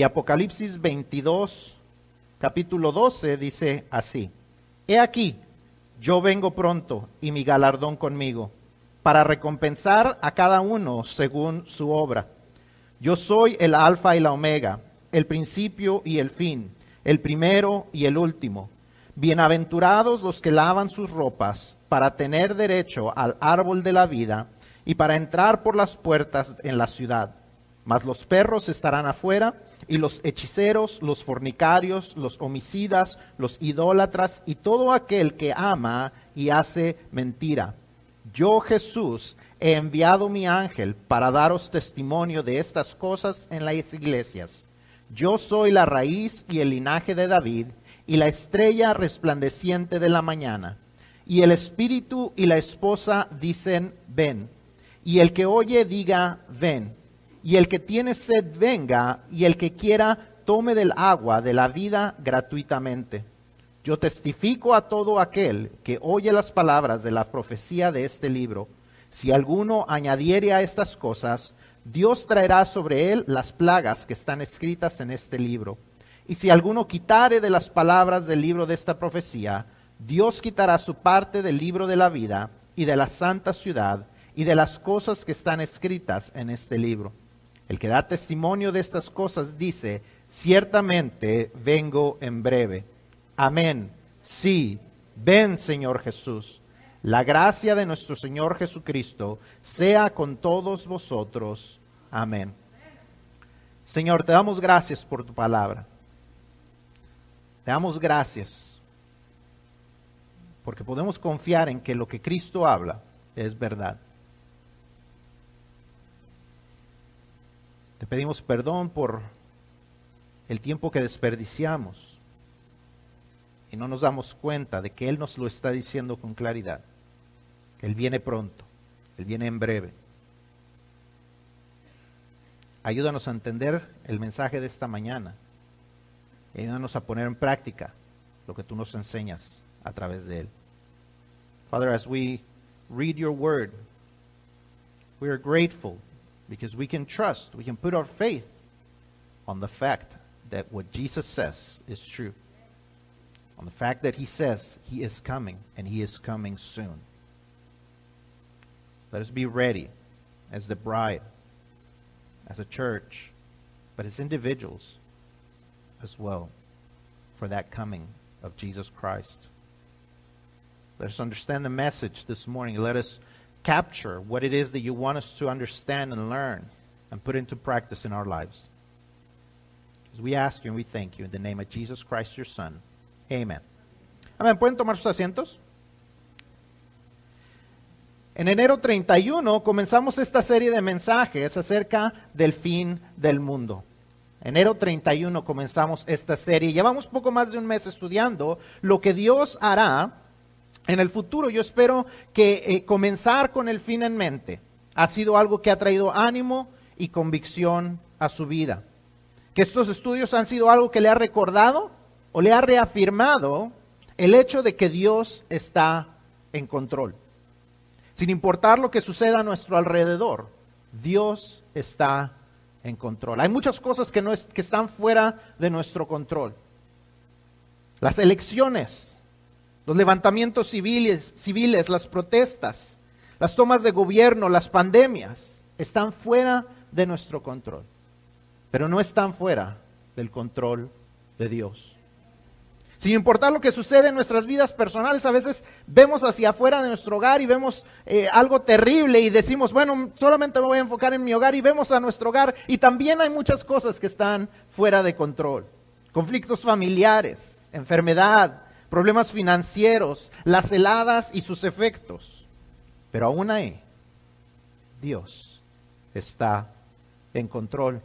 Y Apocalipsis 22, capítulo 12, dice así, He aquí, yo vengo pronto y mi galardón conmigo, para recompensar a cada uno según su obra. Yo soy el alfa y la omega, el principio y el fin, el primero y el último. Bienaventurados los que lavan sus ropas para tener derecho al árbol de la vida y para entrar por las puertas en la ciudad. Mas los perros estarán afuera y los hechiceros, los fornicarios, los homicidas, los idólatras y todo aquel que ama y hace mentira. Yo Jesús he enviado mi ángel para daros testimonio de estas cosas en las iglesias. Yo soy la raíz y el linaje de David y la estrella resplandeciente de la mañana. Y el espíritu y la esposa dicen, ven. Y el que oye diga, ven y el que tiene sed venga, y el que quiera tome del agua de la vida gratuitamente. Yo testifico a todo aquel que oye las palabras de la profecía de este libro. Si alguno añadiere a estas cosas, Dios traerá sobre él las plagas que están escritas en este libro. Y si alguno quitare de las palabras del libro de esta profecía, Dios quitará su parte del libro de la vida y de la santa ciudad y de las cosas que están escritas en este libro. El que da testimonio de estas cosas dice, ciertamente vengo en breve. Amén. Sí, ven Señor Jesús. La gracia de nuestro Señor Jesucristo sea con todos vosotros. Amén. Señor, te damos gracias por tu palabra. Te damos gracias porque podemos confiar en que lo que Cristo habla es verdad. Te pedimos perdón por el tiempo que desperdiciamos y no nos damos cuenta de que Él nos lo está diciendo con claridad. Él viene pronto, Él viene en breve. Ayúdanos a entender el mensaje de esta mañana. Ayúdanos a poner en práctica lo que tú nos enseñas a través de Él. Father, as we read your word, we are grateful because we can trust, we can put our faith on the fact that what Jesus says is true. On the fact that he says he is coming and he is coming soon. Let us be ready as the bride, as a church, but as individuals as well for that coming of Jesus Christ. Let us understand the message this morning. Let us capture what it is that you want us to understand and learn and put into practice in our lives. As we ask you and we thank you in the name of Jesus Christ, your Son. Amen. Amén. ¿Pueden tomar sus asientos? En enero 31 comenzamos esta serie de mensajes acerca del fin del mundo. Enero 31 comenzamos esta serie. Llevamos poco más de un mes estudiando lo que Dios hará en el futuro. Yo espero que eh, comenzar con el fin en mente ha sido algo que ha traído ánimo y convicción a su vida. Que estos estudios han sido algo que le ha recordado o le ha reafirmado el hecho de que Dios está en control. Sin importar lo que suceda a nuestro alrededor, Dios está en control. Hay muchas cosas que, no que están fuera de nuestro control. Las elecciones los levantamientos civiles, civiles, las protestas, las tomas de gobierno, las pandemias, están fuera de nuestro control, pero no están fuera del control de Dios. Sin importar lo que sucede en nuestras vidas personales, a veces vemos hacia afuera de nuestro hogar y vemos eh, algo terrible y decimos, bueno, solamente me voy a enfocar en mi hogar y vemos a nuestro hogar y también hay muchas cosas que están fuera de control. Conflictos familiares, enfermedad, problemas financieros, las heladas y sus efectos. Pero aún ahí, Dios está en control.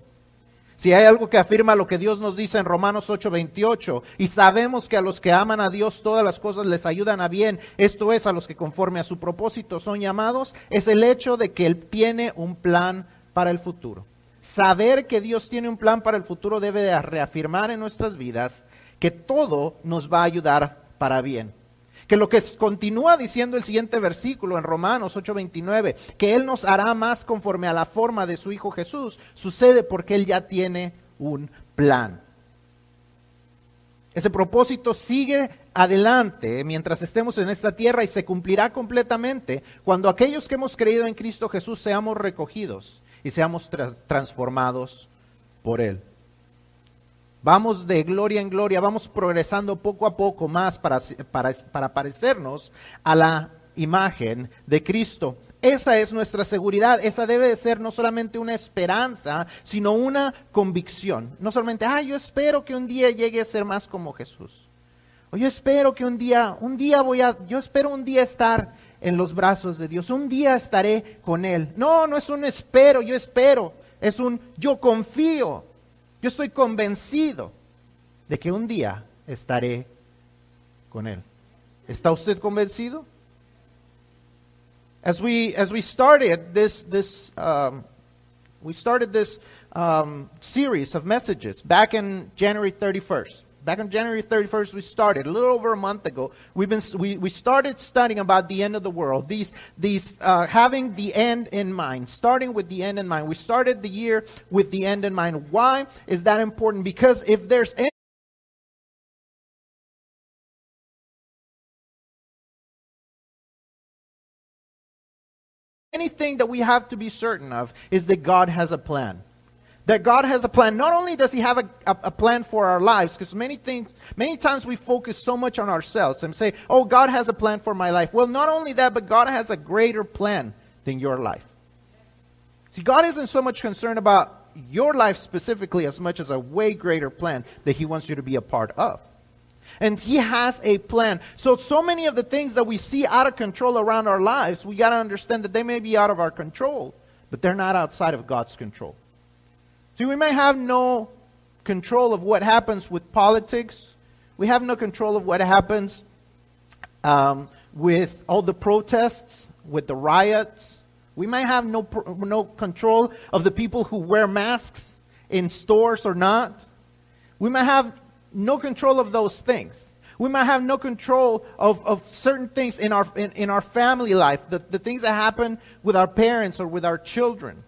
Si hay algo que afirma lo que Dios nos dice en Romanos 8:28, y sabemos que a los que aman a Dios todas las cosas les ayudan a bien, esto es, a los que conforme a su propósito son llamados, es el hecho de que Él tiene un plan para el futuro. Saber que Dios tiene un plan para el futuro debe de reafirmar en nuestras vidas que todo nos va a ayudar para bien. Que lo que continúa diciendo el siguiente versículo en Romanos 8:29, que Él nos hará más conforme a la forma de su Hijo Jesús, sucede porque Él ya tiene un plan. Ese propósito sigue adelante mientras estemos en esta tierra y se cumplirá completamente cuando aquellos que hemos creído en Cristo Jesús seamos recogidos y seamos transformados por Él. Vamos de gloria en gloria, vamos progresando poco a poco más para, para, parecernos a la imagen de Cristo. Esa es nuestra seguridad, esa debe de ser no solamente una esperanza, sino una convicción. No solamente, ah, yo espero que un día llegue a ser más como Jesús. O yo espero que un día, un día voy a, yo espero un día estar en los brazos de Dios, un día estaré con Él. No, no es un espero, yo espero, es un yo confío, yo estoy convencido de que un día estaré con Él. ¿Está usted convencido? as we as we started this this um, we started this um, series of messages back in January 31st. Back on January 31st, we started a little over a month ago. We've been we, we started studying about the end of the world. These these uh, having the end in mind, starting with the end in mind. We started the year with the end in mind. Why is that important? Because if there's any anything that we have to be certain of is that God has a plan. That God has a plan. Not only does He have a, a, a plan for our lives, because many things, many times we focus so much on ourselves and say, "Oh, God has a plan for my life." Well, not only that, but God has a greater plan than your life. See, God isn't so much concerned about your life specifically as much as a way greater plan that He wants you to be a part of. And He has a plan. So, so many of the things that we see out of control around our lives, we got to understand that they may be out of our control, but they're not outside of God's control. See, we may have no control of what happens with politics, we have no control of what happens um, with all the protests, with the riots. We may have no, no control of the people who wear masks in stores or not. We may have no control of those things. We might have no control of, of certain things in our, in, in our family life, the, the things that happen with our parents or with our children,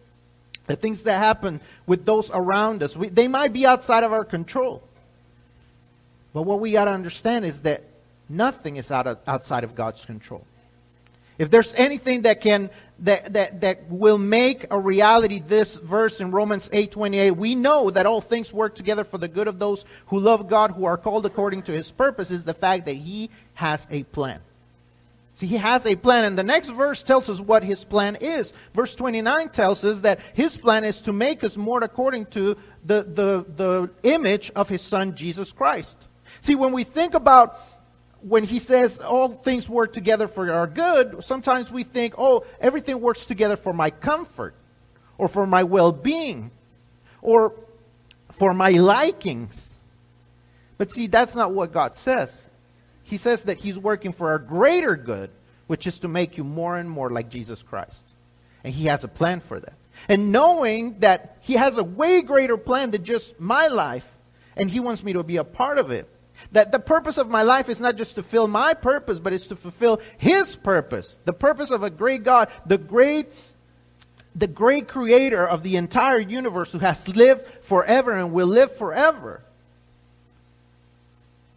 the things that happen with those around us. We, they might be outside of our control. But what we got to understand is that nothing is out of, outside of God's control. If there's anything that can that, that, that will make a reality this verse in Romans 8:28, we know that all things work together for the good of those who love God, who are called according to his purpose, is the fact that he has a plan. See, he has a plan, and the next verse tells us what his plan is. Verse 29 tells us that his plan is to make us more according to the, the, the image of his son, Jesus Christ. See, when we think about when he says all things work together for our good, sometimes we think, oh, everything works together for my comfort or for my well being or for my likings. But see, that's not what God says. He says that He's working for our greater good, which is to make you more and more like Jesus Christ. And He has a plan for that. And knowing that He has a way greater plan than just my life, and He wants me to be a part of it, that the purpose of my life is not just to fulfill my purpose, but it's to fulfill His purpose. The purpose of a great God, the great, the great creator of the entire universe who has lived forever and will live forever.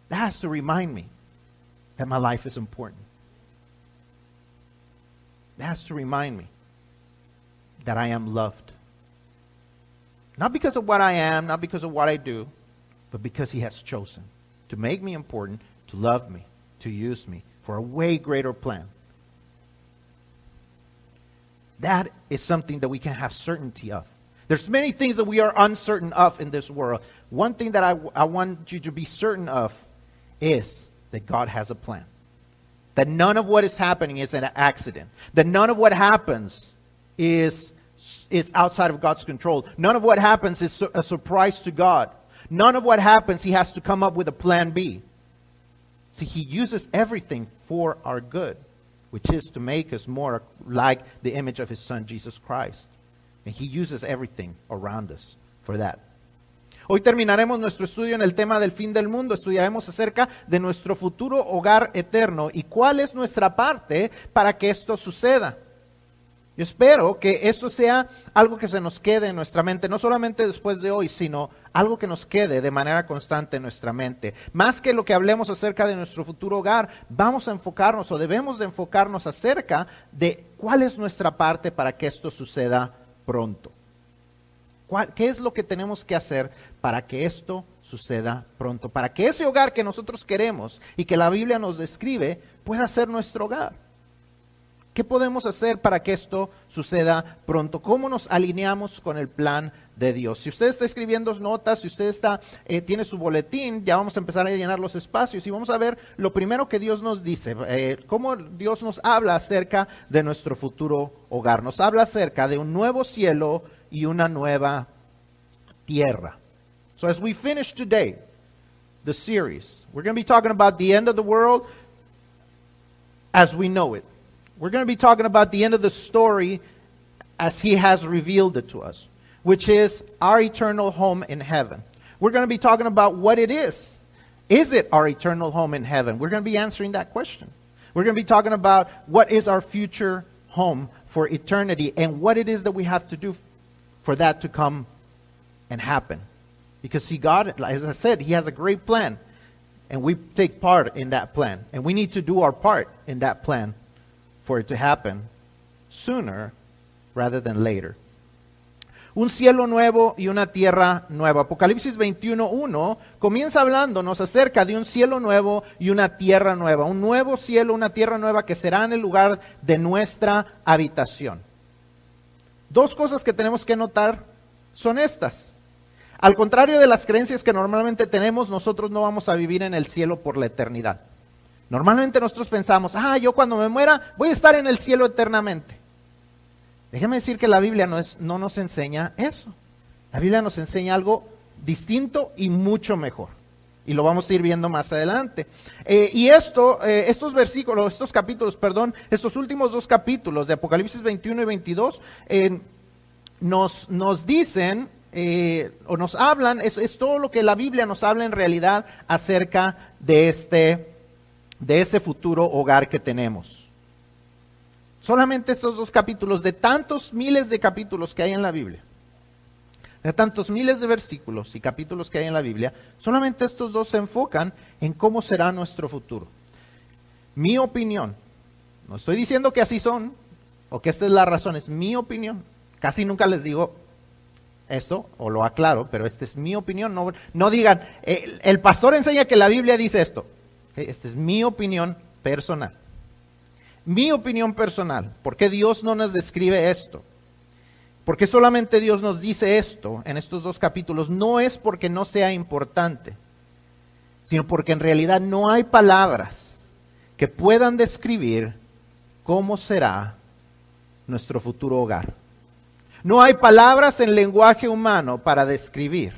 That has to remind me that my life is important. That has to remind me that I am loved. Not because of what I am, not because of what I do, but because He has chosen to make me important, to love me, to use me for a way greater plan. That is something that we can have certainty of. There's many things that we are uncertain of in this world. One thing that I, I want you to be certain of is that God has a plan. That none of what is happening is an accident. That none of what happens is, is outside of God's control. None of what happens is a surprise to God. None of what happens, he has to come up with a plan B. See, he uses everything for our good, which is to make us more like the image of his son, Jesus Christ. And he uses everything around us for that. Hoy terminaremos nuestro estudio en el tema del fin del mundo. Estudiaremos acerca de nuestro futuro hogar eterno y cuál es nuestra parte para que esto suceda. Yo espero que esto sea algo que se nos quede en nuestra mente, no solamente después de hoy, sino algo que nos quede de manera constante en nuestra mente. Más que lo que hablemos acerca de nuestro futuro hogar, vamos a enfocarnos o debemos de enfocarnos acerca de cuál es nuestra parte para que esto suceda pronto. ¿Qué es lo que tenemos que hacer para que esto suceda pronto? Para que ese hogar que nosotros queremos y que la Biblia nos describe pueda ser nuestro hogar. ¿Qué podemos hacer para que esto suceda pronto? ¿Cómo nos alineamos con el plan de Dios? Si usted está escribiendo notas, si usted está, eh, tiene su boletín, ya vamos a empezar a llenar los espacios y vamos a ver lo primero que Dios nos dice, eh, cómo Dios nos habla acerca de nuestro futuro hogar. Nos habla acerca de un nuevo cielo y una nueva tierra. So as we finish today the series, we're going to be talking about the end of the world as we know it. We're going to be talking about the end of the story as He has revealed it to us, which is our eternal home in heaven. We're going to be talking about what it is. Is it our eternal home in heaven? We're going to be answering that question. We're going to be talking about what is our future home for eternity and what it is that we have to do for that to come and happen. Because, see, God, as I said, He has a great plan, and we take part in that plan. And we need to do our part in that plan for it to happen sooner rather than later. Un cielo nuevo y una tierra nueva. Apocalipsis 21.1 comienza hablándonos acerca de un cielo nuevo y una tierra nueva. Un nuevo cielo, una tierra nueva que será en el lugar de nuestra habitación. Dos cosas que tenemos que notar son estas. Al contrario de las creencias que normalmente tenemos, nosotros no vamos a vivir en el cielo por la eternidad. Normalmente nosotros pensamos, ah, yo cuando me muera voy a estar en el cielo eternamente. Déjeme decir que la Biblia no, es, no nos enseña eso. La Biblia nos enseña algo distinto y mucho mejor. Y lo vamos a ir viendo más adelante. Eh, y esto, eh, estos versículos, estos capítulos, perdón, estos últimos dos capítulos de Apocalipsis 21 y 22, eh, nos, nos dicen o nos hablan, es, es todo lo que la Biblia nos habla en realidad acerca de este de ese futuro hogar que tenemos. Solamente estos dos capítulos, de tantos miles de capítulos que hay en la Biblia, de tantos miles de versículos y capítulos que hay en la Biblia, solamente estos dos se enfocan en cómo será nuestro futuro. Mi opinión, no estoy diciendo que así son o que esta es la razón, es mi opinión. Casi nunca les digo eso o lo aclaro, pero esta es mi opinión. No, no digan, el, el pastor enseña que la Biblia dice esto. Esta es mi opinión personal. Mi opinión personal. ¿Por qué Dios no nos describe esto? Porque solamente Dios nos dice esto en estos dos capítulos. No es porque no sea importante, sino porque en realidad no hay palabras que puedan describir cómo será nuestro futuro hogar. No hay palabras en lenguaje humano para describir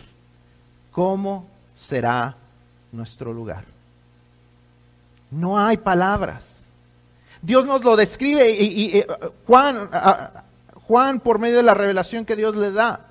cómo será nuestro lugar. No hay palabras. Dios nos lo describe y, eh, Juan, Juan, por medio de la revelación que Dios le da,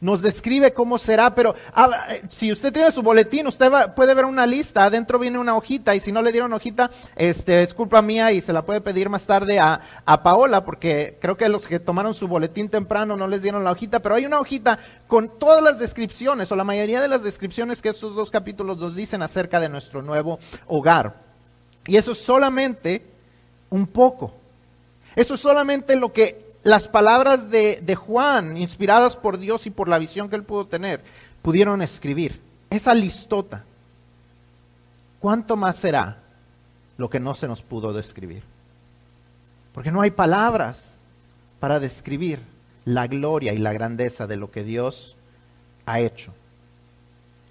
nos describe cómo será, pero ah, si usted tiene su boletín, usted puede ver una lista, adentro viene una hojita y si no le dieron hojita, este, es culpa mía y se la puede pedir más tarde a, a, Paola, porque creo que los que tomaron su boletín temprano no les dieron la hojita, pero hay una hojita con todas las descripciones o la mayoría de las descripciones que estos dos capítulos nos dicen acerca de nuestro nuevo hogar. Y eso es solamente un poco. Eso es solamente lo que las palabras de, de, Juan, inspiradas por Dios y por la visión que él pudo tener, pudieron escribir. Esa listota. ¿Cuánto más será lo que no se nos pudo describir? Porque no hay palabras para describir la gloria y la grandeza de lo que Dios ha hecho.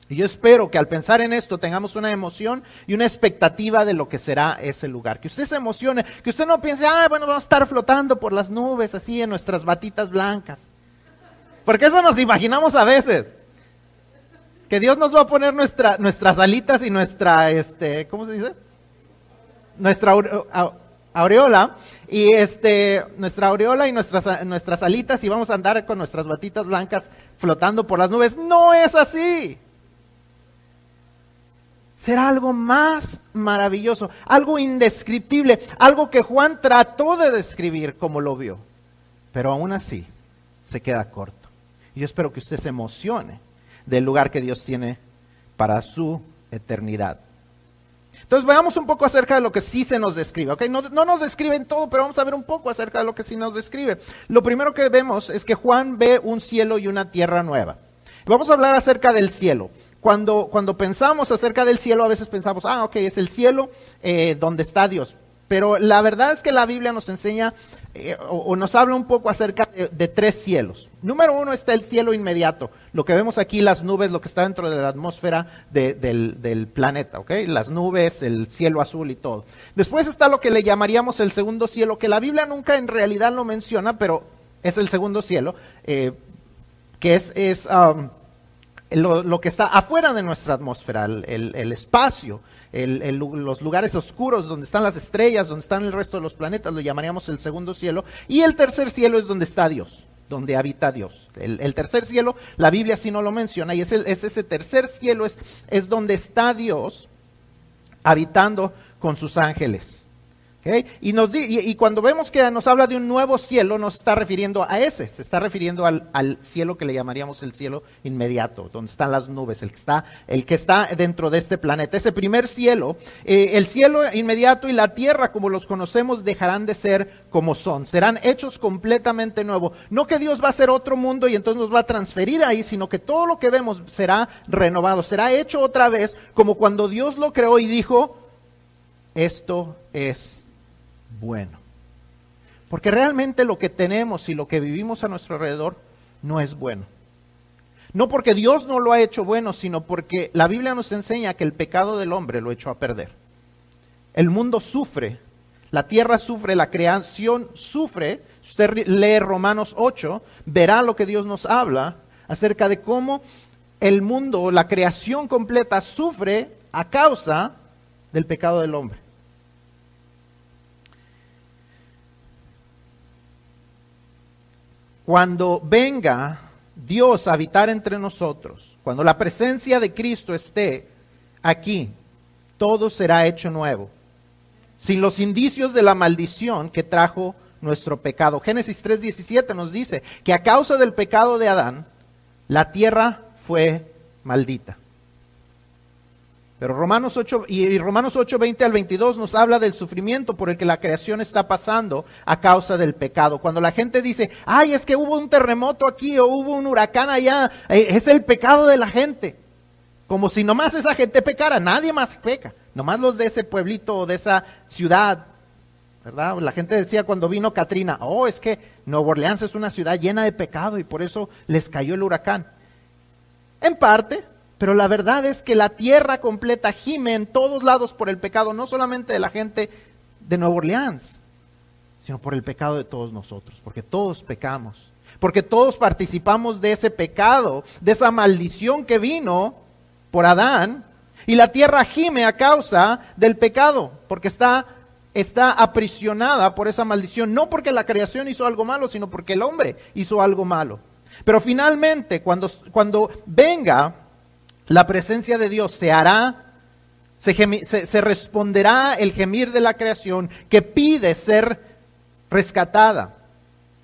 Y yo espero que al pensar en esto tengamos una emoción y una expectativa de lo que será ese lugar. Que usted se emocione, que usted no piense, ah, bueno, vamos a estar flotando por las nubes así en nuestras batitas blancas. Porque eso nos imaginamos a veces. Que Dios nos va a poner nuestra, nuestras alitas y nuestra, este, ¿cómo se dice? Nuestra aureola y este, nuestra aureola y nuestras, nuestras alitas y vamos a andar con nuestras batitas blancas flotando por las nubes. No es así será algo más maravilloso, algo indescriptible, algo que Juan trató de describir como lo vio. pero aún así se queda corto. Y yo espero que usted se emocione del lugar que Dios tiene para su eternidad. Entonces veamos un poco acerca de lo que sí se nos describe. No, no, nos describen todo, pero vamos a ver un poco acerca de lo que sí nos describe. Lo primero que vemos es que Juan ve un cielo y una tierra nueva. Vamos a hablar acerca del cielo. Cuando, cuando pensamos acerca del cielo, a veces pensamos, ah, ok, es el cielo eh, donde está Dios. Pero la verdad es que la Biblia nos enseña eh, o, nos habla un poco acerca de, tres cielos. Número uno está el cielo inmediato, lo que vemos aquí, las nubes, lo que está dentro de la atmósfera del, planeta, ¿ok? Las nubes, el cielo azul y todo. Después está lo que le llamaríamos el segundo cielo, que la Biblia nunca en realidad lo menciona, pero es el segundo cielo, eh, que es, es um, lo, que está afuera de nuestra atmósfera, el, espacio, los lugares oscuros donde están las estrellas, donde están el resto de los planetas, lo llamaríamos el segundo cielo. Y el tercer cielo es donde está Dios, donde habita Dios. El, tercer cielo, la Biblia sí no lo menciona, y es, es ese tercer cielo, es, es donde está Dios habitando con sus ángeles. Y, cuando vemos que nos habla de un nuevo cielo, nos está refiriendo a ese, se está refiriendo al, cielo que le llamaríamos el cielo inmediato, donde están las nubes, el que está, el que está dentro de este planeta. Ese primer cielo, eh, el cielo inmediato y la tierra como los conocemos dejarán de ser como son, serán hechos completamente nuevos. No que Dios va a hacer otro mundo y entonces nos va a transferir ahí, sino que todo lo que vemos será renovado, será hecho otra vez como cuando Dios lo creó y dijo, esto es bueno. Porque realmente lo que tenemos y lo que vivimos a nuestro alrededor no es bueno. No porque Dios no lo ha hecho bueno, sino porque la Biblia nos enseña que el pecado del hombre lo echó a perder. El mundo sufre, la tierra sufre, la creación sufre. Usted lee Romanos 8, verá lo que Dios nos habla acerca de cómo el mundo, la creación completa sufre a causa del pecado del hombre. Cuando venga Dios a habitar entre nosotros, cuando la presencia de Cristo esté aquí, todo será hecho nuevo, sin los indicios de la maldición que trajo nuestro pecado. Génesis 3:17 nos dice que a causa del pecado de Adán, la tierra fue maldita. Pero Romanos 8 y Romanos 8, 20 al 22 nos habla del sufrimiento por el que la creación está pasando a causa del pecado. Cuando la gente dice, ay, es que hubo un terremoto aquí o hubo un huracán allá, eh, es el pecado de la gente. Como si nomás esa gente pecara, nadie más peca, nomás los de ese pueblito o de esa ciudad. ¿Verdad? La gente decía cuando vino Katrina, oh, es que Nueva Orleans es una ciudad llena de pecado y por eso les cayó el huracán. En parte, pero la verdad es que la tierra completa gime en todos lados por el pecado, no solamente de la gente de Nueva Orleans, sino por el pecado de todos nosotros, porque todos pecamos, porque todos participamos de ese pecado, de esa maldición que vino por Adán, y la tierra gime a causa del pecado, porque está, está aprisionada por esa maldición, no porque la creación hizo algo malo, sino porque el hombre hizo algo malo. Pero finalmente, cuando, cuando venga la presencia de Dios se hará, se, responderá el gemir de la creación que pide ser rescatada.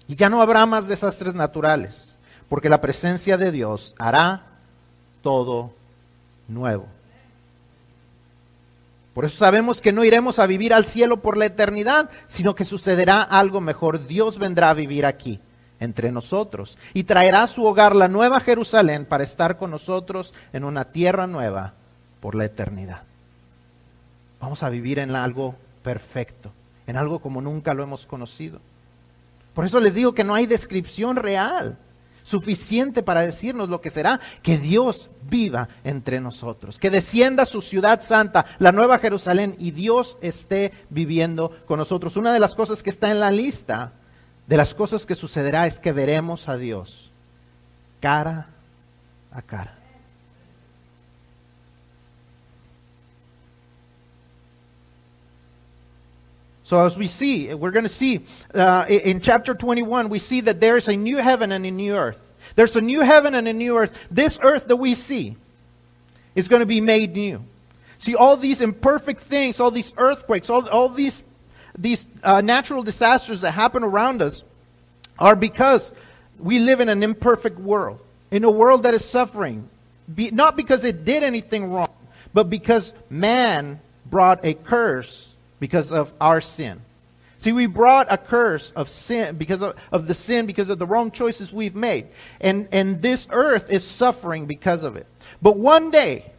Y ya no habrá más desastres naturales, porque la presencia de Dios hará todo nuevo. Por eso sabemos que no iremos a vivir al cielo por la eternidad, sino que sucederá algo mejor. Dios vendrá a vivir aquí entre nosotros y traerá a su hogar la nueva Jerusalén para estar con nosotros en una tierra nueva por la eternidad. Vamos a vivir en algo perfecto, en algo como nunca lo hemos conocido. Por eso les digo que no hay descripción real suficiente para decirnos lo que será que Dios viva entre nosotros, que descienda su ciudad santa, la nueva Jerusalén, y Dios esté viviendo con nosotros. Una de las cosas que está en la lista de las cosas que sucederá es que veremos a Dios cara a cara. So as we see, we're going to see uh, in chapter 21, we see that there is a new heaven and a new earth. There's a new heaven and a new earth. This earth that we see is going to be made new. See, all these imperfect things, all these earthquakes, all, all these these uh, natural disasters that happen around us, are because we live in an imperfect world, in a world that is suffering, be, not because it did anything wrong, but because man brought a curse because of our sin. See, we brought a curse of sin because of, of the sin, because of the wrong choices we've made. And, and this earth is suffering because of it. But one day,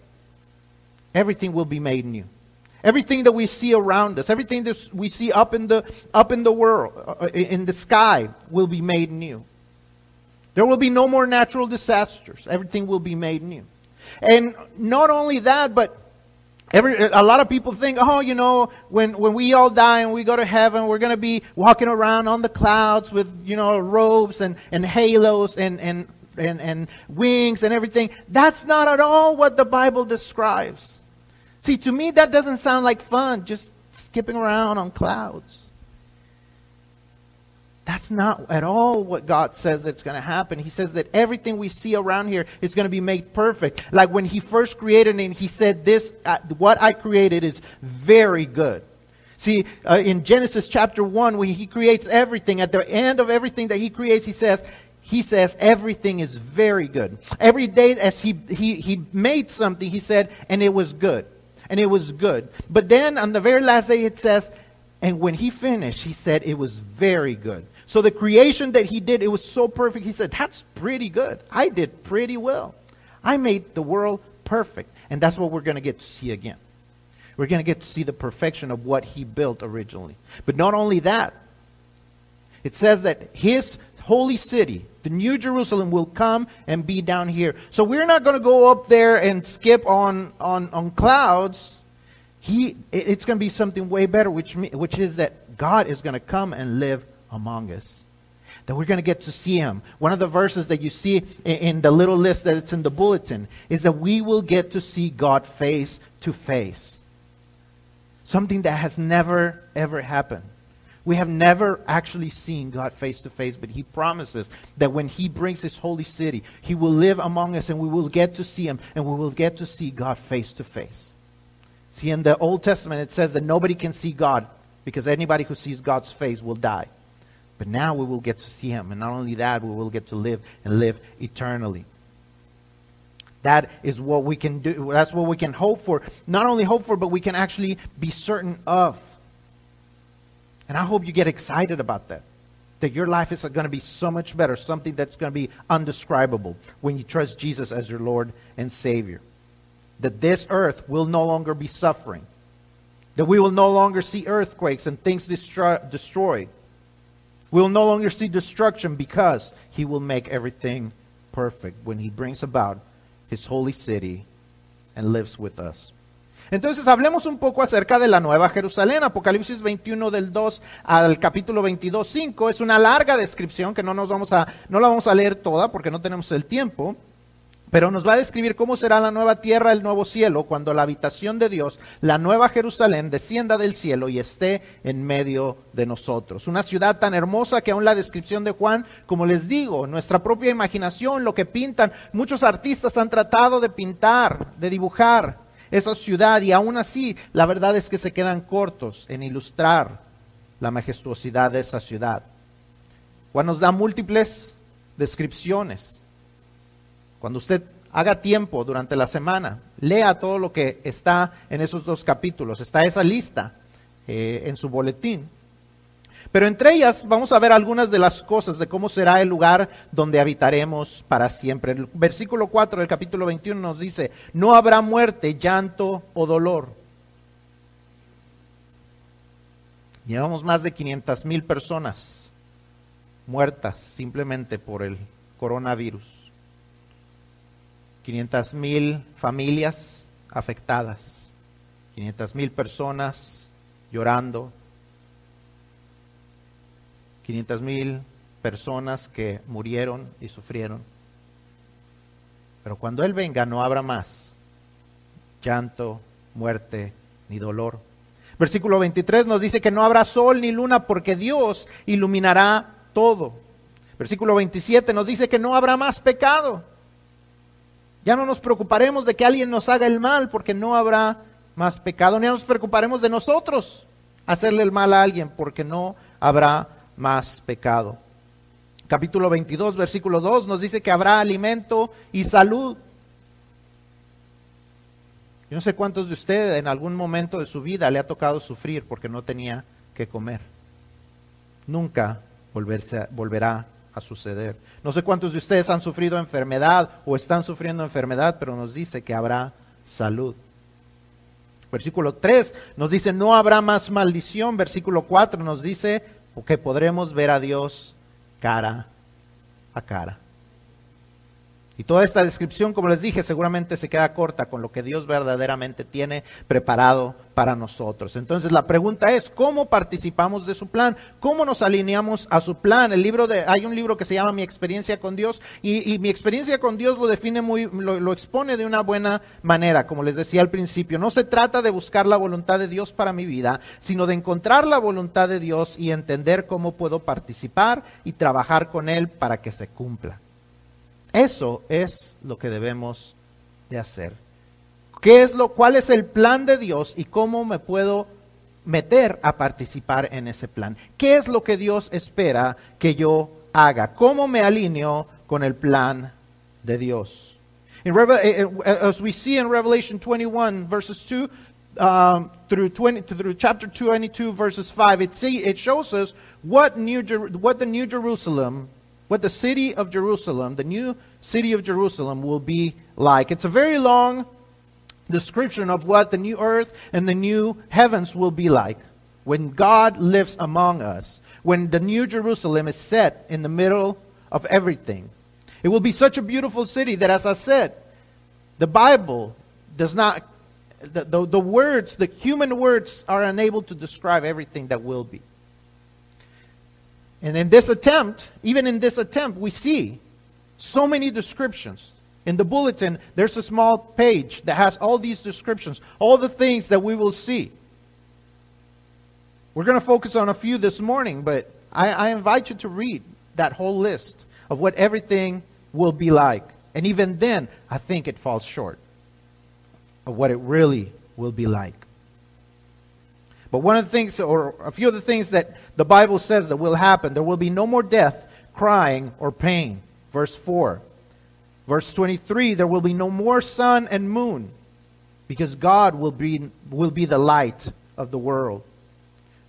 everything will be made new. Everything that we see around us, everything that we see up in the, up in the world, uh, in the sky, will be made new. There will be no more natural disasters. Everything will be made new. And not only that, but every, a lot of people think, oh, you know, when, when we all die and we go to heaven, we're going to be walking around on the clouds with, you know, robes and, and halos and, and, and, and wings and everything. That's not at all what the Bible describes. See, to me, that doesn't sound like fun, just skipping around on clouds. That's not at all what God says that's going to happen. He says that everything we see around here is going to be made perfect. Like when He first created it, He said, "This, uh, what I created, is very good." See, uh, in Genesis chapter one, when He creates everything, at the end of everything that He creates, He says, he says everything is very good. Every day as he, he, he made something, he said, and it was good and it was good. But then on the very last day, it says, and when he finished, he said it was very good. So the creation that he did, it was so perfect. He said, That's pretty good. I did pretty well. I made the world perfect. And that's what we're going to get to see again. We're going to get to see the perfection of what he built originally. But not only that, it says that his holy city, the New Jerusalem, will come and be down here. So we're not going to go up there and skip on, on, on clouds. He, it's going to be something way better, which, which is that God is going to come and live among us. That we're going to get to see him. One of the verses that you see in, the little list that's in the bulletin is that we will get to see God face to face. Something that has never, ever happened. We have never actually seen God face to face, but He promises that when He brings His holy city, He will live among us and we will get to see Him and we will get to see God face to face. See, in the Old Testament, it says that nobody can see God because anybody who sees God's face will die. But now we will get to see Him. And not only that, we will get to live and live eternally. That is what we can do. That's what we can hope for. Not only hope for, but we can actually be certain of. And I hope you get excited about that. That your life is going to be so much better, something that's going to be undescribable when you trust Jesus as your Lord and Savior. That this earth will no longer be suffering. That we will no longer see earthquakes and things destroy, destroyed. We will no longer see destruction because He will make everything perfect when He brings about His holy city and lives with us. Entonces hablemos un poco acerca de la Nueva Jerusalén. Apocalipsis 21 del 2 al capítulo 22, 5 es una larga descripción que no, nos vamos a, no la vamos a leer toda porque no tenemos el tiempo. Pero nos va a describir cómo será la nueva tierra, el nuevo cielo, cuando la habitación de Dios, la nueva Jerusalén, descienda del cielo y esté en medio de nosotros. Una ciudad tan hermosa que aún la descripción de Juan, como les digo, nuestra propia imaginación, lo que pintan, muchos artistas han tratado de pintar, de dibujar esa ciudad y aún así la verdad es que se quedan cortos en ilustrar la majestuosidad de esa ciudad. Juan nos da múltiples descripciones. Cuando usted haga tiempo durante la semana, lea todo lo que está en esos dos capítulos. Está esa lista eh, en su boletín. Pero entre ellas vamos a ver algunas de las cosas de cómo será el lugar donde habitaremos para siempre. El versículo 4 del capítulo 21 nos dice, no habrá muerte, llanto o dolor. Llevamos más de 500 mil personas muertas simplemente por el coronavirus. 500 mil familias afectadas. 500 mil personas llorando, 500 mil personas que murieron y sufrieron. Pero cuando Él venga no habrá más llanto, muerte ni dolor. Versículo 23 nos dice que no habrá sol ni luna porque Dios iluminará todo. Versículo 27 nos dice que no habrá más pecado. Ya no nos preocuparemos de que alguien nos haga el mal porque no habrá más pecado. Ni nos preocuparemos de nosotros hacerle el mal a alguien porque no habrá más pecado. capítulo 22, versículo 2, nos dice que habrá alimento y salud. Yo no sé cuántos de ustedes en algún momento de su vida le ha tocado sufrir porque no tenía que comer. Nunca volverse, volverá a suceder. No sé cuántos de ustedes han sufrido enfermedad o están sufriendo enfermedad, pero nos dice que habrá salud. Versículo 3 nos dice, no habrá más maldición. Versículo 4 nos dice que podremos ver a Dios cara a cara. Y toda esta descripción, como les dije, seguramente se queda corta con lo que Dios verdaderamente tiene preparado para nosotros. Entonces la pregunta es, ¿cómo participamos de su plan? ¿Cómo nos alineamos a su plan? El libro de, hay un libro que se llama Mi experiencia con Dios y, mi experiencia con Dios lo define muy, lo, lo expone de una buena manera, como les decía al principio. No se trata de buscar la voluntad de Dios para mi vida, sino de encontrar la voluntad de Dios y entender cómo puedo participar y trabajar con Él para que se cumpla. Eso es lo que debemos de hacer. ¿Qué es lo, ¿Cuál es el plan de Dios y cómo me puedo meter a participar en ese plan? ¿Qué es lo que Dios espera que yo haga? ¿Cómo me alineo con el plan de Dios? Eh, eh, as we see in Revelation 21, verses 2 um, through, 20, through chapter 22, verses 5, it, see, it shows us what, what the New Jerusalem what the city of Jerusalem, the new city of Jerusalem, will be like. It's a very long description of what the new earth and the new heavens will be like when God lives among us, when the new Jerusalem is set in the middle of everything. It will be such a beautiful city that, as I said, the Bible does not, the, the, the words, the human words, are unable to describe everything that will be. And in this attempt, even in this attempt, we see so many descriptions. In the bulletin, there's a small page that has all these descriptions, all the things that we will see. We're going to focus on a few this morning, but I, I invite you to read that whole list of what everything will be like. And even then, I think it falls short of what it really will be like. But one of the things, or a few of the things that the Bible says that will happen, there will be no more death, crying, or pain. Verse 4. Verse 23, there will be no more sun and moon, because God will be, will be the light of the world.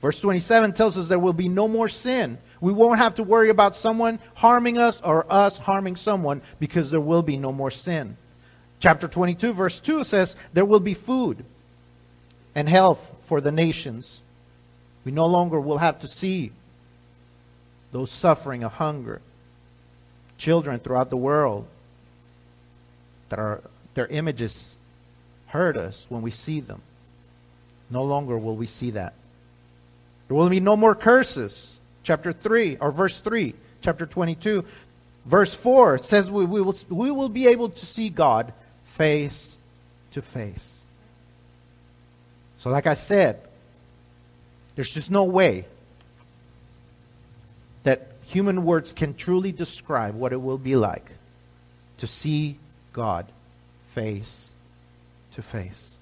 Verse 27 tells us there will be no more sin. We won't have to worry about someone harming us or us harming someone because there will be no more sin. Chapter 22, verse 2 says there will be food and health for the nations. We no longer will have to see those suffering of hunger. Children throughout the world that are their images hurt us when we see them. No longer will we see that. There will be no more curses. Chapter 3, or verse 3, chapter 22. Verse 4 says we, we, will, we will be able to see God face to face. So, like I said, there's just no way that human words can truly describe what it will be like to see God face to face.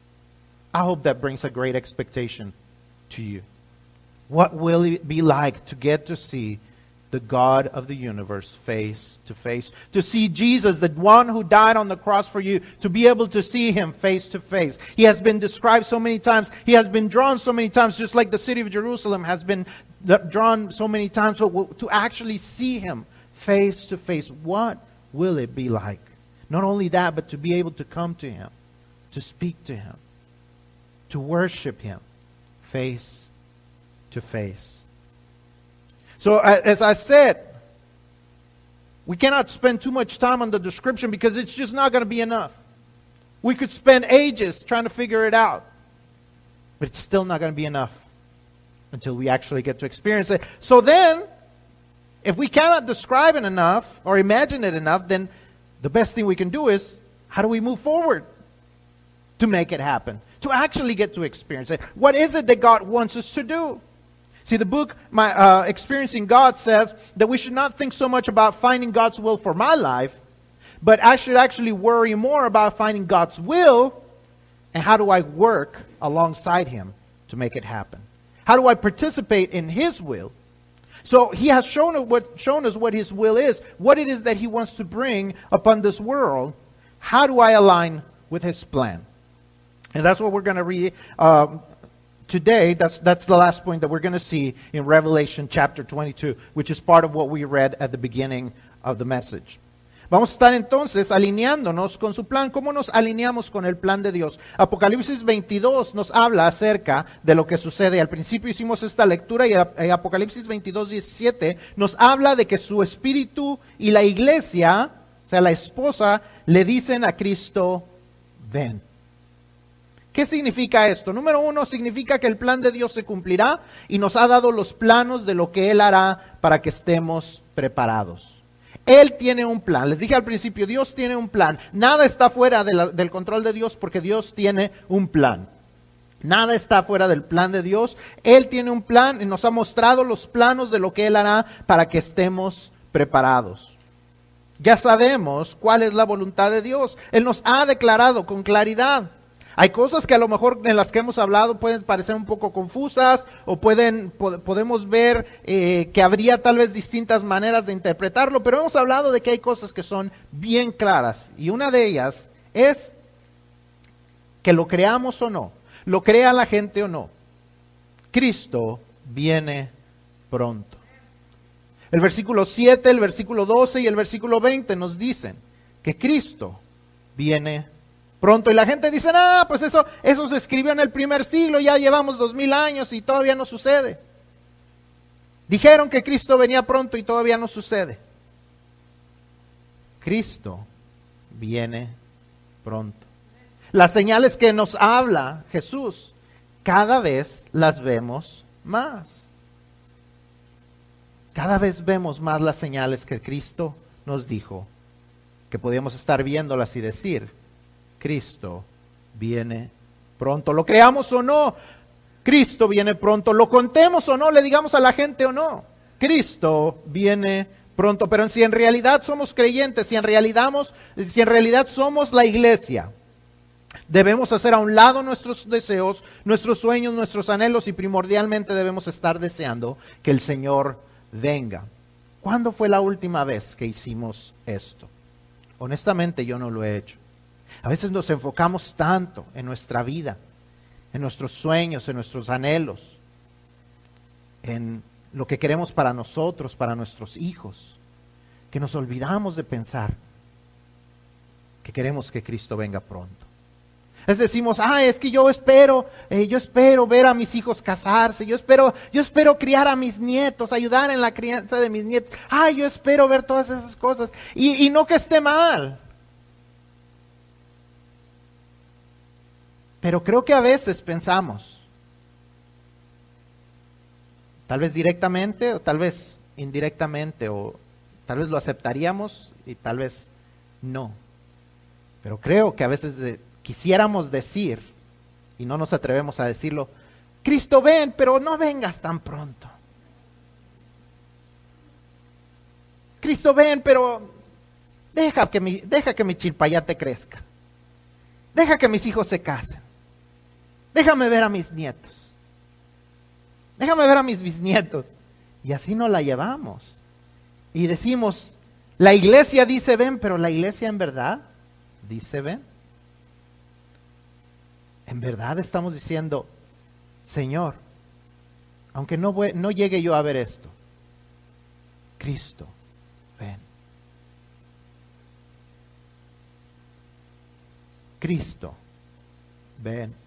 I hope that brings a great expectation to you. What will it be like to get to see the God of the universe face to face. To see Jesus, the one who died on the cross for you, to be able to see him face to face. He has been described so many times. He has been drawn so many times, just like the city of Jerusalem has been drawn so many times. But to actually see him face to face, what will it be like? Not only that, but to be able to come to him, to speak to him, to worship him face to face. So, as I said, we cannot spend too much time on the description because it's just not going to be enough. We could spend ages trying to figure it out, but it's still not going to be enough until we actually get to experience it. So then, if we cannot describe it enough or imagine it enough, then the best thing we can do is how do we move forward to make it happen? To actually get to experience it. What is it that God wants us to do? See, the book, my, uh, Experiencing God, says that we should not think so much about finding God's will for my life, but I should actually worry more about finding God's will and how do I work alongside Him to make it happen. How do I participate in His will? So he has shown, what, shown us what his will is, what it is that he wants to bring upon this world. How do I align with his plan? And that's what we're going to read um, today. That's, that's the last point that we're going to see in Revelation chapter 22, which is part of what we read at the beginning of the message. Vamos a estar entonces alineándonos con su plan. ¿Cómo nos alineamos con el plan de Dios? Apocalipsis 22 nos habla acerca de lo que sucede. Al principio hicimos esta lectura y Apocalipsis 22, 17 nos habla de que su espíritu y la iglesia, o sea, la esposa, le dicen a Cristo, ven. ¿Qué significa esto? Número uno, significa que el plan de Dios se cumplirá y nos ha dado los planos de lo que Él hará para que estemos preparados. Él tiene un plan. Les dije al principio, Dios tiene un plan. Nada está fuera del control de Dios porque Dios tiene un plan. Nada está fuera del plan de Dios. Él tiene un plan y nos ha mostrado los planos de lo que Él hará para que estemos preparados. Ya sabemos cuál es la voluntad de Dios. Él nos ha declarado con claridad. Hay cosas que a lo mejor en las que hemos hablado pueden parecer un poco confusas o pueden, podemos ver eh, que habría tal vez distintas maneras de interpretarlo, pero hemos hablado de que hay cosas que son bien claras y una de ellas es que lo creamos o no, lo crea la gente o no, Cristo viene pronto. El versículo 7, el versículo 12 y el versículo 20 nos dicen que Cristo viene pronto pronto. Y la gente dice, ah, pues eso, eso se escribió en el primer siglo, ya llevamos dos mil años y todavía no sucede. Dijeron que Cristo venía pronto y todavía no sucede. Cristo viene pronto. Las señales que nos habla Jesús, cada vez las vemos más. Cada vez vemos más las señales que Cristo nos dijo, que podíamos estar viéndolas y decir, Cristo viene pronto. Lo creamos o no, Cristo viene pronto. Lo contemos o no, le digamos a la gente o no, Cristo viene pronto. Pero si en realidad somos creyentes, si en realidad, en realidad somos la iglesia, Debemos hacer a un lado nuestros deseos, nuestros sueños, nuestros anhelos y primordialmente debemos estar deseando que el Señor venga. ¿Cuándo fue la última vez que hicimos esto? Honestamente yo no lo he hecho. A veces nos enfocamos tanto en nuestra vida, en nuestros sueños, en nuestros anhelos, en lo que queremos para nosotros, para nuestros hijos, que nos olvidamos de pensar que queremos que Cristo venga pronto. Es decimos, ah, es que yo espero, eh, yo espero ver a mis hijos casarse, yo espero, yo espero criar a mis nietos, ayudar en la crianza de mis nietos, ah, yo espero ver todas esas cosas. Y, y no que esté mal, Pero creo que a veces pensamos, tal vez directamente o tal vez indirectamente, o tal vez lo aceptaríamos y tal vez no. Pero creo que a veces quisiéramos decir, y no nos atrevemos a decirlo, Cristo ven, pero no vengas tan pronto. Cristo ven, pero deja que mi, deja que mi chilpayate crezca. Deja que mis hijos se casen. Déjame ver a mis nietos. Déjame ver a mis bisnietos. Y así nos la llevamos. Y decimos, la iglesia dice ven, pero la iglesia en verdad dice ven. En verdad estamos diciendo, Señor, aunque no, no llegue yo a ver esto, Cristo, ven. Cristo, ven.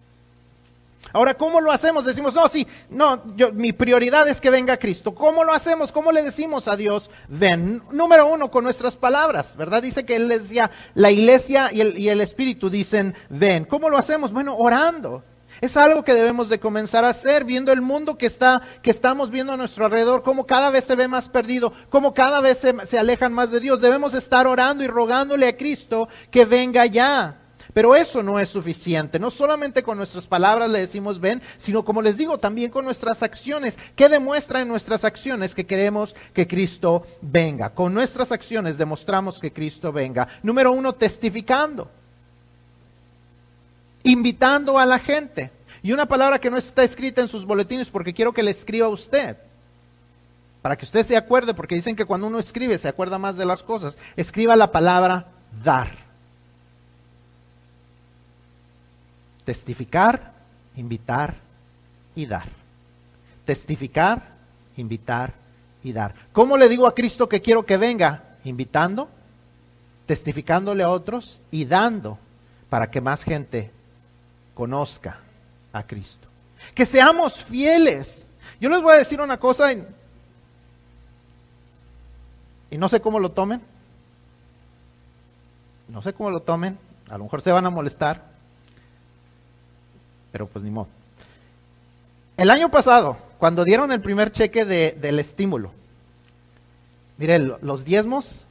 Ahora, ¿cómo lo hacemos? Decimos, no, sí, no, yo, mi prioridad es que venga Cristo. ¿Cómo lo hacemos? ¿Cómo le decimos a Dios, ven? Número uno, con nuestras palabras, ¿verdad? Dice que Él decía, la iglesia y el, y el Espíritu dicen, ven. ¿Cómo lo hacemos? Bueno, orando. Es algo que debemos de comenzar a hacer, viendo el mundo que está, que estamos viendo a nuestro alrededor, cómo cada vez se ve más perdido, cómo cada vez se, se alejan más de Dios. Debemos estar orando y rogándole a Cristo que venga ya. Pero eso no es suficiente. No solamente con nuestras palabras le decimos ven, sino como les digo, también con nuestras acciones. ¿Qué demuestra en nuestras acciones que queremos que Cristo venga? Con nuestras acciones demostramos que Cristo venga. Número uno, testificando. Invitando a la gente. Y una palabra que no está escrita en sus boletines porque quiero que le escriba a usted. para que usted se acuerde, porque dicen que cuando uno escribe se acuerda más de las cosas, escriba la palabra dar. Testificar, invitar y dar. Testificar, invitar y dar. ¿Cómo le digo a Cristo que quiero que venga? Invitando, testificándole a otros y dando para que más gente conozca a Cristo. Que seamos fieles. Yo les voy a decir una cosa y, no sé cómo lo tomen. No sé cómo lo tomen. A lo mejor se van a molestar. Pero pues ni modo. El año pasado, cuando dieron el primer cheque de, del estímulo, miren, los diezmos,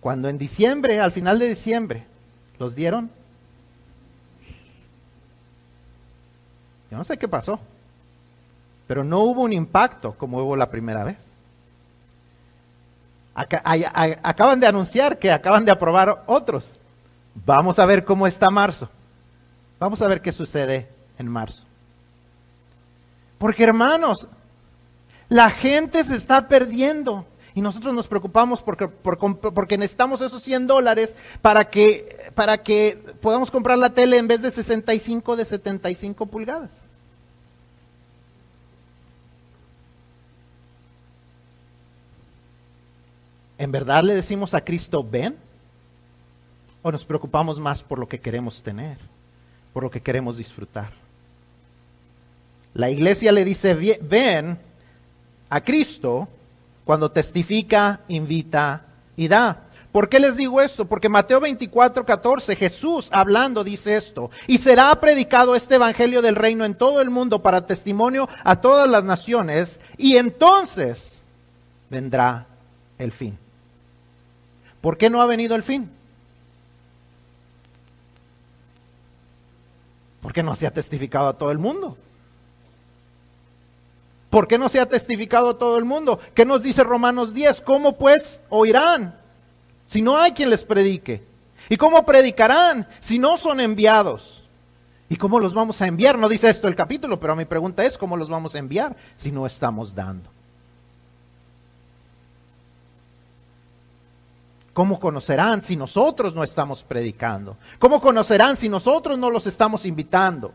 cuando en diciembre, al final de diciembre, los dieron, yo no sé qué pasó, pero no hubo un impacto como hubo la primera vez. acaban de anunciar que acaban de aprobar otros. Vamos a ver cómo está marzo. Vamos a ver qué sucede en marzo. Porque hermanos, la gente se está perdiendo y nosotros nos preocupamos porque, porque necesitamos esos 100 dólares para que, para que podamos comprar la tele en vez de 65 de 75 pulgadas. ¿En verdad le decimos a Cristo, ven? ¿O nos preocupamos más por lo que queremos tener? Por lo que queremos disfrutar. La iglesia le dice, ven a Cristo cuando testifica, invita y da. ¿Por qué les digo esto? Porque Mateo 24, 14, Jesús hablando dice esto, y será predicado este Evangelio del Reino en todo el mundo para testimonio a todas las naciones, y entonces vendrá el fin. ¿Por qué no ha venido el fin? ¿Por qué no se ha testificado a todo el mundo? ¿Por qué no se ha testificado a todo el mundo? ¿Qué nos dice Romanos 10? ¿Cómo pues oirán si no hay quien les predique? ¿Y cómo predicarán si no son enviados? ¿Y cómo los vamos a enviar? No dice esto el capítulo, pero mi pregunta es, ¿cómo los vamos a enviar si no estamos dando? ¿Cómo conocerán si nosotros no estamos predicando? ¿Cómo conocerán si nosotros no los estamos invitando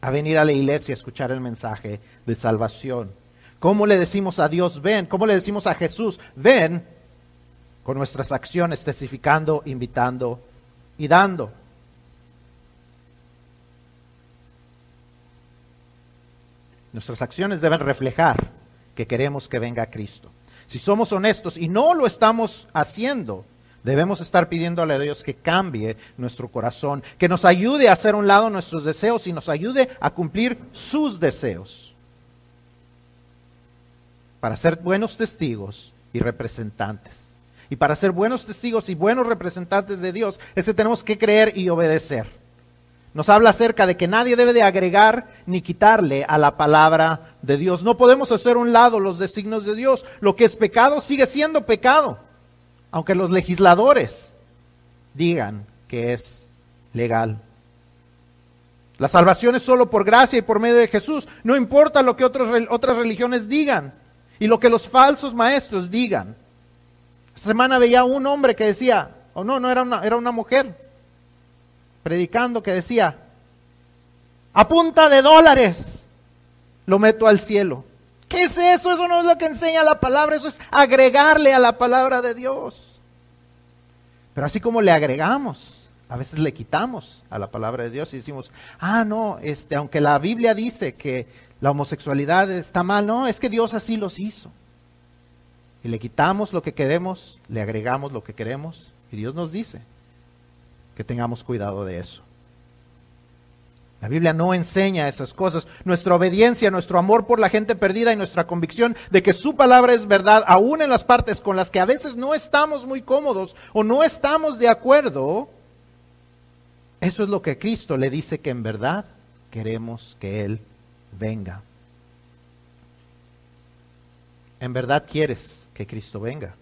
a venir a la iglesia a escuchar el mensaje de salvación? ¿Cómo le decimos a Dios, ven? ¿Cómo le decimos a Jesús, ven? Con nuestras acciones, testificando, invitando y dando. Nuestras acciones deben reflejar que queremos que venga Cristo. Si somos honestos y no lo estamos haciendo, debemos estar pidiéndole a Dios que cambie nuestro corazón, que nos ayude a hacer a un lado nuestros deseos y nos ayude a cumplir sus deseos. Para ser buenos testigos y representantes. Y para ser buenos testigos y buenos representantes de Dios, es que tenemos que creer y obedecer. Nos habla acerca de que nadie debe de agregar ni quitarle a la palabra de Dios. No podemos hacer un lado los designios de Dios. Lo que es pecado sigue siendo pecado, aunque los legisladores digan que es legal. La salvación es solo por gracia y por medio de Jesús. No importa lo que otras religiones digan y lo que los falsos maestros digan. Esta semana veía un hombre que decía, o no, no era una, era una mujer, predicando que decía, a punta de dólares lo meto al cielo. ¿Qué es eso? Eso no es lo que enseña la palabra, eso es agregarle a la palabra de Dios. Pero así como le agregamos, a veces le quitamos a la palabra de Dios y decimos, ah, no, este, aunque la Biblia dice que la homosexualidad está mal, no, es que Dios así los hizo. Y le quitamos lo que queremos, le agregamos lo que queremos, y Dios nos dice, que tengamos cuidado de eso. La Biblia no enseña esas cosas. Nuestra obediencia, nuestro amor por la gente perdida y nuestra convicción de que su palabra es verdad, aún en las partes con las que a veces no estamos muy cómodos o no estamos de acuerdo, eso es lo que Cristo le dice que en verdad queremos que Él venga. ¿En verdad quieres que Cristo venga?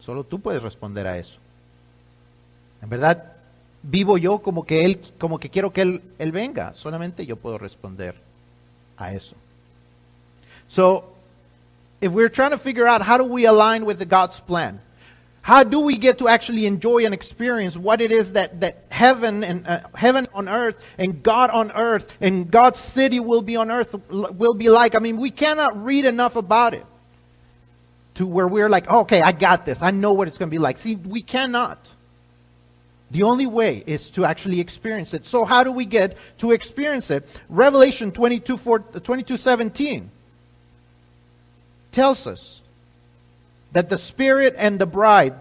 Solo tú puedes responder a eso. ¿En verdad vivo yo como que él, como que quiero que él, él venga. Solamente yo puedo responder a eso. So, if we're trying to figure out how do we align with the God's plan, how do we get to actually enjoy and experience what it is that, that heaven and uh, heaven on earth and God on earth and God's city will be on earth will be like? I mean, we cannot read enough about it to where we're like, okay, I got this. I know what it's going to be like. See, we cannot. The only way is to actually experience it. So how do we get to experience it? Revelation 22, 4, 22 17 tells us that the Spirit and the bride,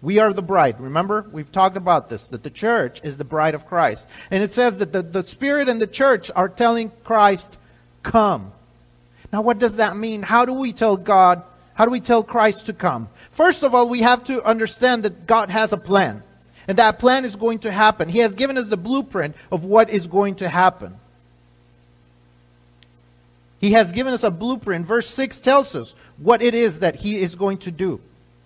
we are the bride. Remember, we've talked about this, that the church is the bride of Christ. And it says that the, the Spirit and the church are telling Christ, come. Now, what does that mean? How do we tell God, how do we tell Christ to come? First of all, we have to understand that God has a plan. And that plan is going to happen. He has given us the blueprint of what is going to happen. He has given us a blueprint. Verse 6 tells us what it is that He is going to do.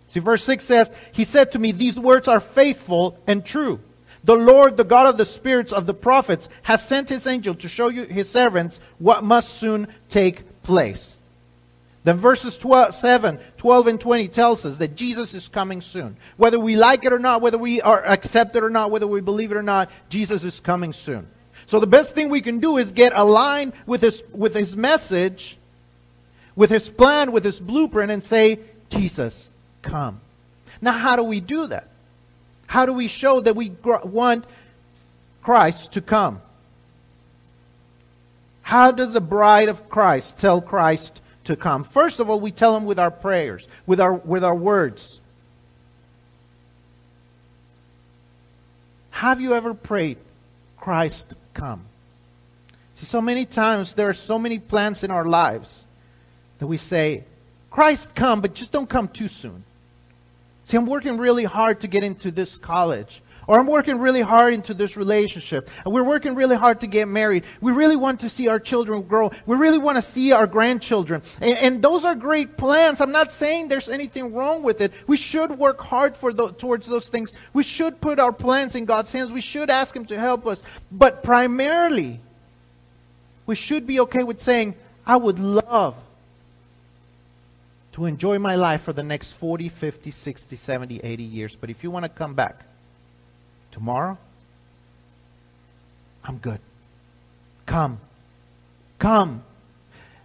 See, verse 6 says, He said to me, These words are faithful and true. The Lord, the God of the spirits of the prophets, has sent His angel to show you His servants what must soon take place. Then verses 12, 7, 12, and 20 tells us that Jesus is coming soon. Whether we like it or not, whether we are accepted or not, whether we believe it or not, Jesus is coming soon. So the best thing we can do is get aligned with his, with his message, with his plan, with his blueprint, and say, Jesus, come. Now, how do we do that? How do we show that we want Christ to come? How does the bride of Christ tell Christ to come. First of all, we tell him with our prayers, with our, with our words. Have you ever prayed, Christ, come? See, so many times there are so many plans in our lives that we say, Christ, come, but just don't come too soon. See, I'm working really hard to get into this college. Or I'm working really hard into this relationship. And we're working really hard to get married. We really want to see our children grow. We really want to see our grandchildren. And, and those are great plans. I'm not saying there's anything wrong with it. We should work hard for the, towards those things. We should put our plans in God's hands. We should ask Him to help us. But primarily, we should be okay with saying, I would love to enjoy my life for the next 40, 50, 60, 70, 80 years. But if you want to come back, Tomorrow, I'm good. Come. Come.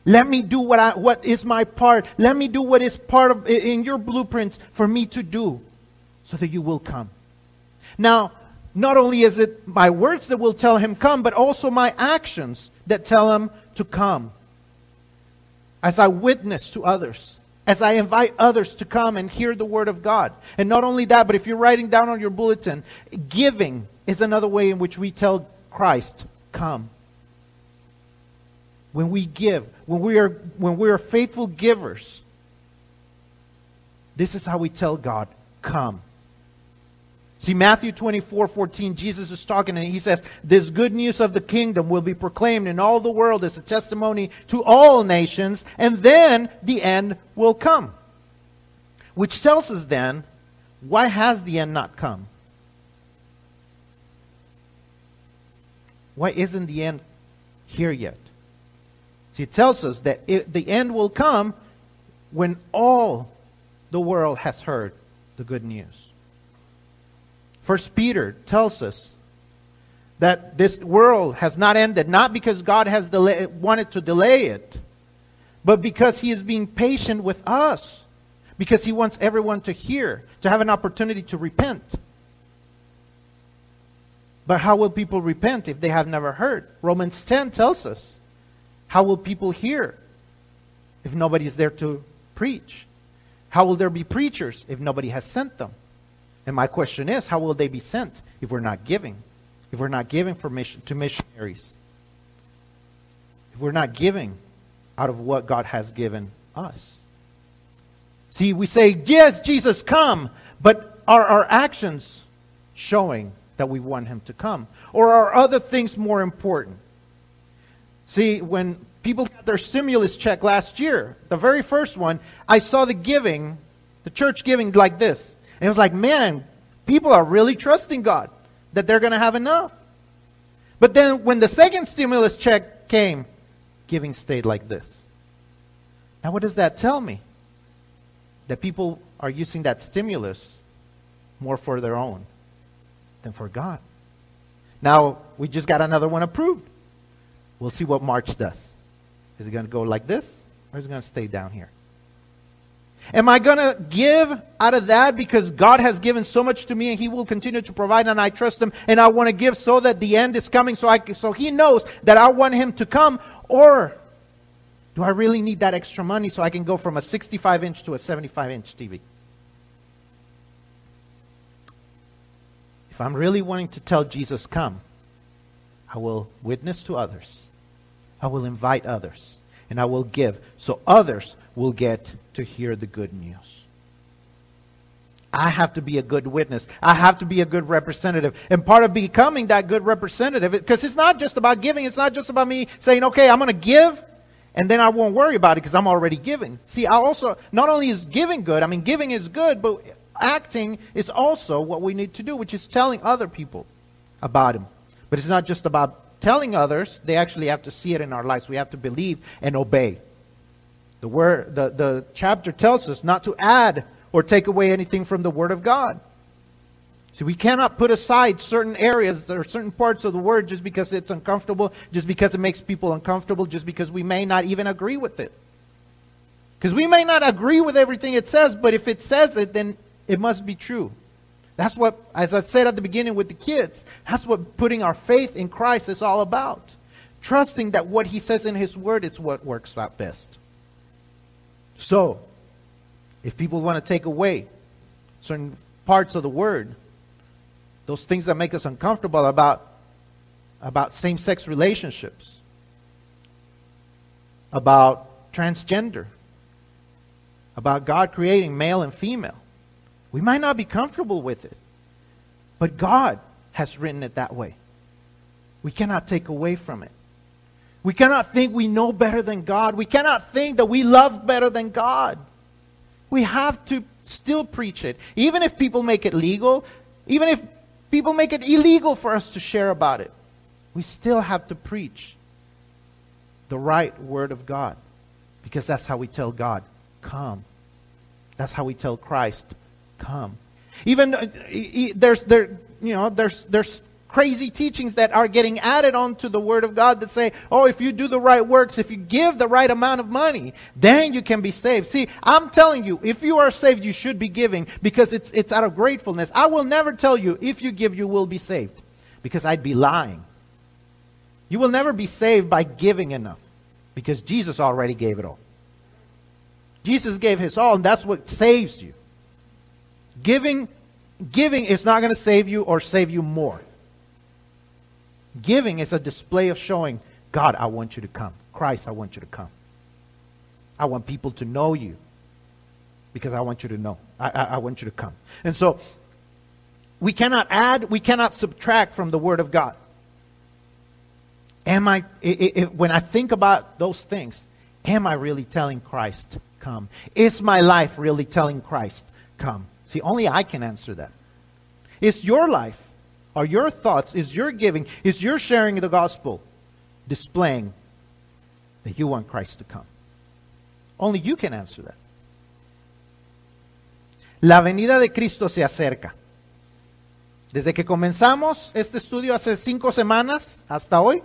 Let me do what, I, what is my part. Let me do what is part of in your blueprints for me to do so that you will come. Now, not only is it my words that will tell him come, but also my actions that tell him to come. As I witness to others, as I invite others to come and hear the Word of God. And not only that, but if you're writing down on your bulletin, giving is another way in which we tell Christ, come. When we give, when we are, when we are faithful givers, this is how we tell God, come. See, Matthew 24, 14, Jesus is talking and he says, This good news of the kingdom will be proclaimed in all the world as a testimony to all nations, and then the end will come. Which tells us then, why has the end not come? Why isn't the end here yet? See, it tells us that it, the end will come when all the world has heard the good news. First Peter tells us that this world has not ended, not because God has delay, wanted to delay it, but because He is being patient with us, because He wants everyone to hear, to have an opportunity to repent. But how will people repent if they have never heard? Romans 10 tells us. How will people hear if nobody is there to preach? How will there be preachers if nobody has sent them? And my question is, how will they be sent if we're not giving? If we're not giving for mission, to missionaries? If we're not giving out of what God has given us? See, we say, yes, Jesus, come, but are our actions showing that we want him to come? Or are other things more important? See, when people got their stimulus check last year, the very first one, I saw the giving, the church giving like this. And it was like, man, people are really trusting God that they're going to have enough. But then when the second stimulus check came, giving stayed like this. Now, what does that tell me? That people are using that stimulus more for their own than for God. Now, we just got another one approved. We'll see what March does. Is it going to go like this, or is it going to stay down here? Am I going to give out of that because God has given so much to me and He will continue to provide and I trust Him and I want to give so that the end is coming so, I, so He knows that I want Him to come? Or do I really need that extra money so I can go from a 65 inch to a 75 inch TV? If I'm really wanting to tell Jesus, come, I will witness to others. I will invite others. And I will give so others will get to hear the good news. I have to be a good witness. I have to be a good representative. And part of becoming that good representative, because it's not just about giving, it's not just about me saying, okay, I'm going to give, and then I won't worry about it because I'm already giving. See, I also, not only is giving good, I mean, giving is good, but acting is also what we need to do, which is telling other people about Him. But it's not just about telling others, they actually have to see it in our lives. We have to believe and obey. The, word, the, the chapter tells us not to add or take away anything from the Word of God. See, we cannot put aside certain areas or certain parts of the Word just because it's uncomfortable, just because it makes people uncomfortable, just because we may not even agree with it. Because we may not agree with everything it says, but if it says it, then it must be true. That's what, as I said at the beginning with the kids, that's what putting our faith in Christ is all about. Trusting that what He says in His Word is what works out best. So, if people want to take away certain parts of the word, those things that make us uncomfortable about, about same sex relationships, about transgender, about God creating male and female, we might not be comfortable with it, but God has written it that way. We cannot take away from it. We cannot think we know better than God. We cannot think that we love better than God. We have to still preach it. Even if people make it legal, even if people make it illegal for us to share about it, we still have to preach the right word of God. Because that's how we tell God, come. That's how we tell Christ, come. Even uh, there's there you know there's there's crazy teachings that are getting added onto the Word of God that say, oh, if you do the right works, if you give the right amount of money, then you can be saved. See, I'm telling you, if you are saved, you should be giving because it's, it's out of gratefulness. I will never tell you, if you give, you will be saved because I'd be lying. You will never be saved by giving enough because Jesus already gave it all. Jesus gave his all, and that's what saves you. Giving, giving is not going to save you or save you more. Giving is a display of showing, God, I want you to come. Christ, I want you to come. I want people to know you because I want you to know. I, I, I want you to come. And so we cannot add, we cannot subtract from the Word of God. Am I, when I think about those things, am I really telling Christ, come? Is my life really telling Christ, come? See, only I can answer that. Is your life are your thoughts, is your giving, is your sharing the gospel displaying that you want Christ to come? Only you can answer that. La venida de Cristo se acerca. Desde que comenzamos este estudio hace cinco semanas hasta hoy,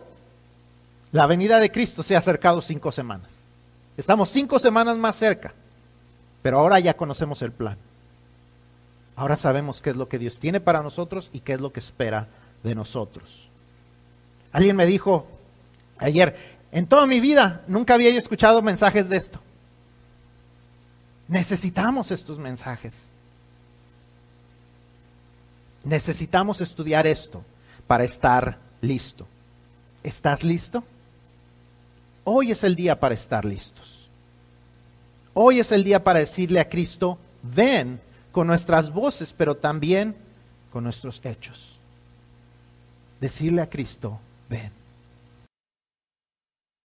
la venida de Cristo se ha acercado cinco semanas. Estamos cinco semanas más cerca, pero ahora ya conocemos el plan. Ahora sabemos qué es lo que Dios tiene para nosotros y qué es lo que espera de nosotros. Alguien me dijo ayer, en toda mi vida nunca había escuchado mensajes de esto. Necesitamos estos mensajes. Necesitamos estudiar esto para estar listo. ¿Estás listo? Hoy es el día para estar listos. Hoy es el día para decirle a Cristo, ven con nuestras voces, pero también con nuestros hechos. Decirle a Cristo, ven.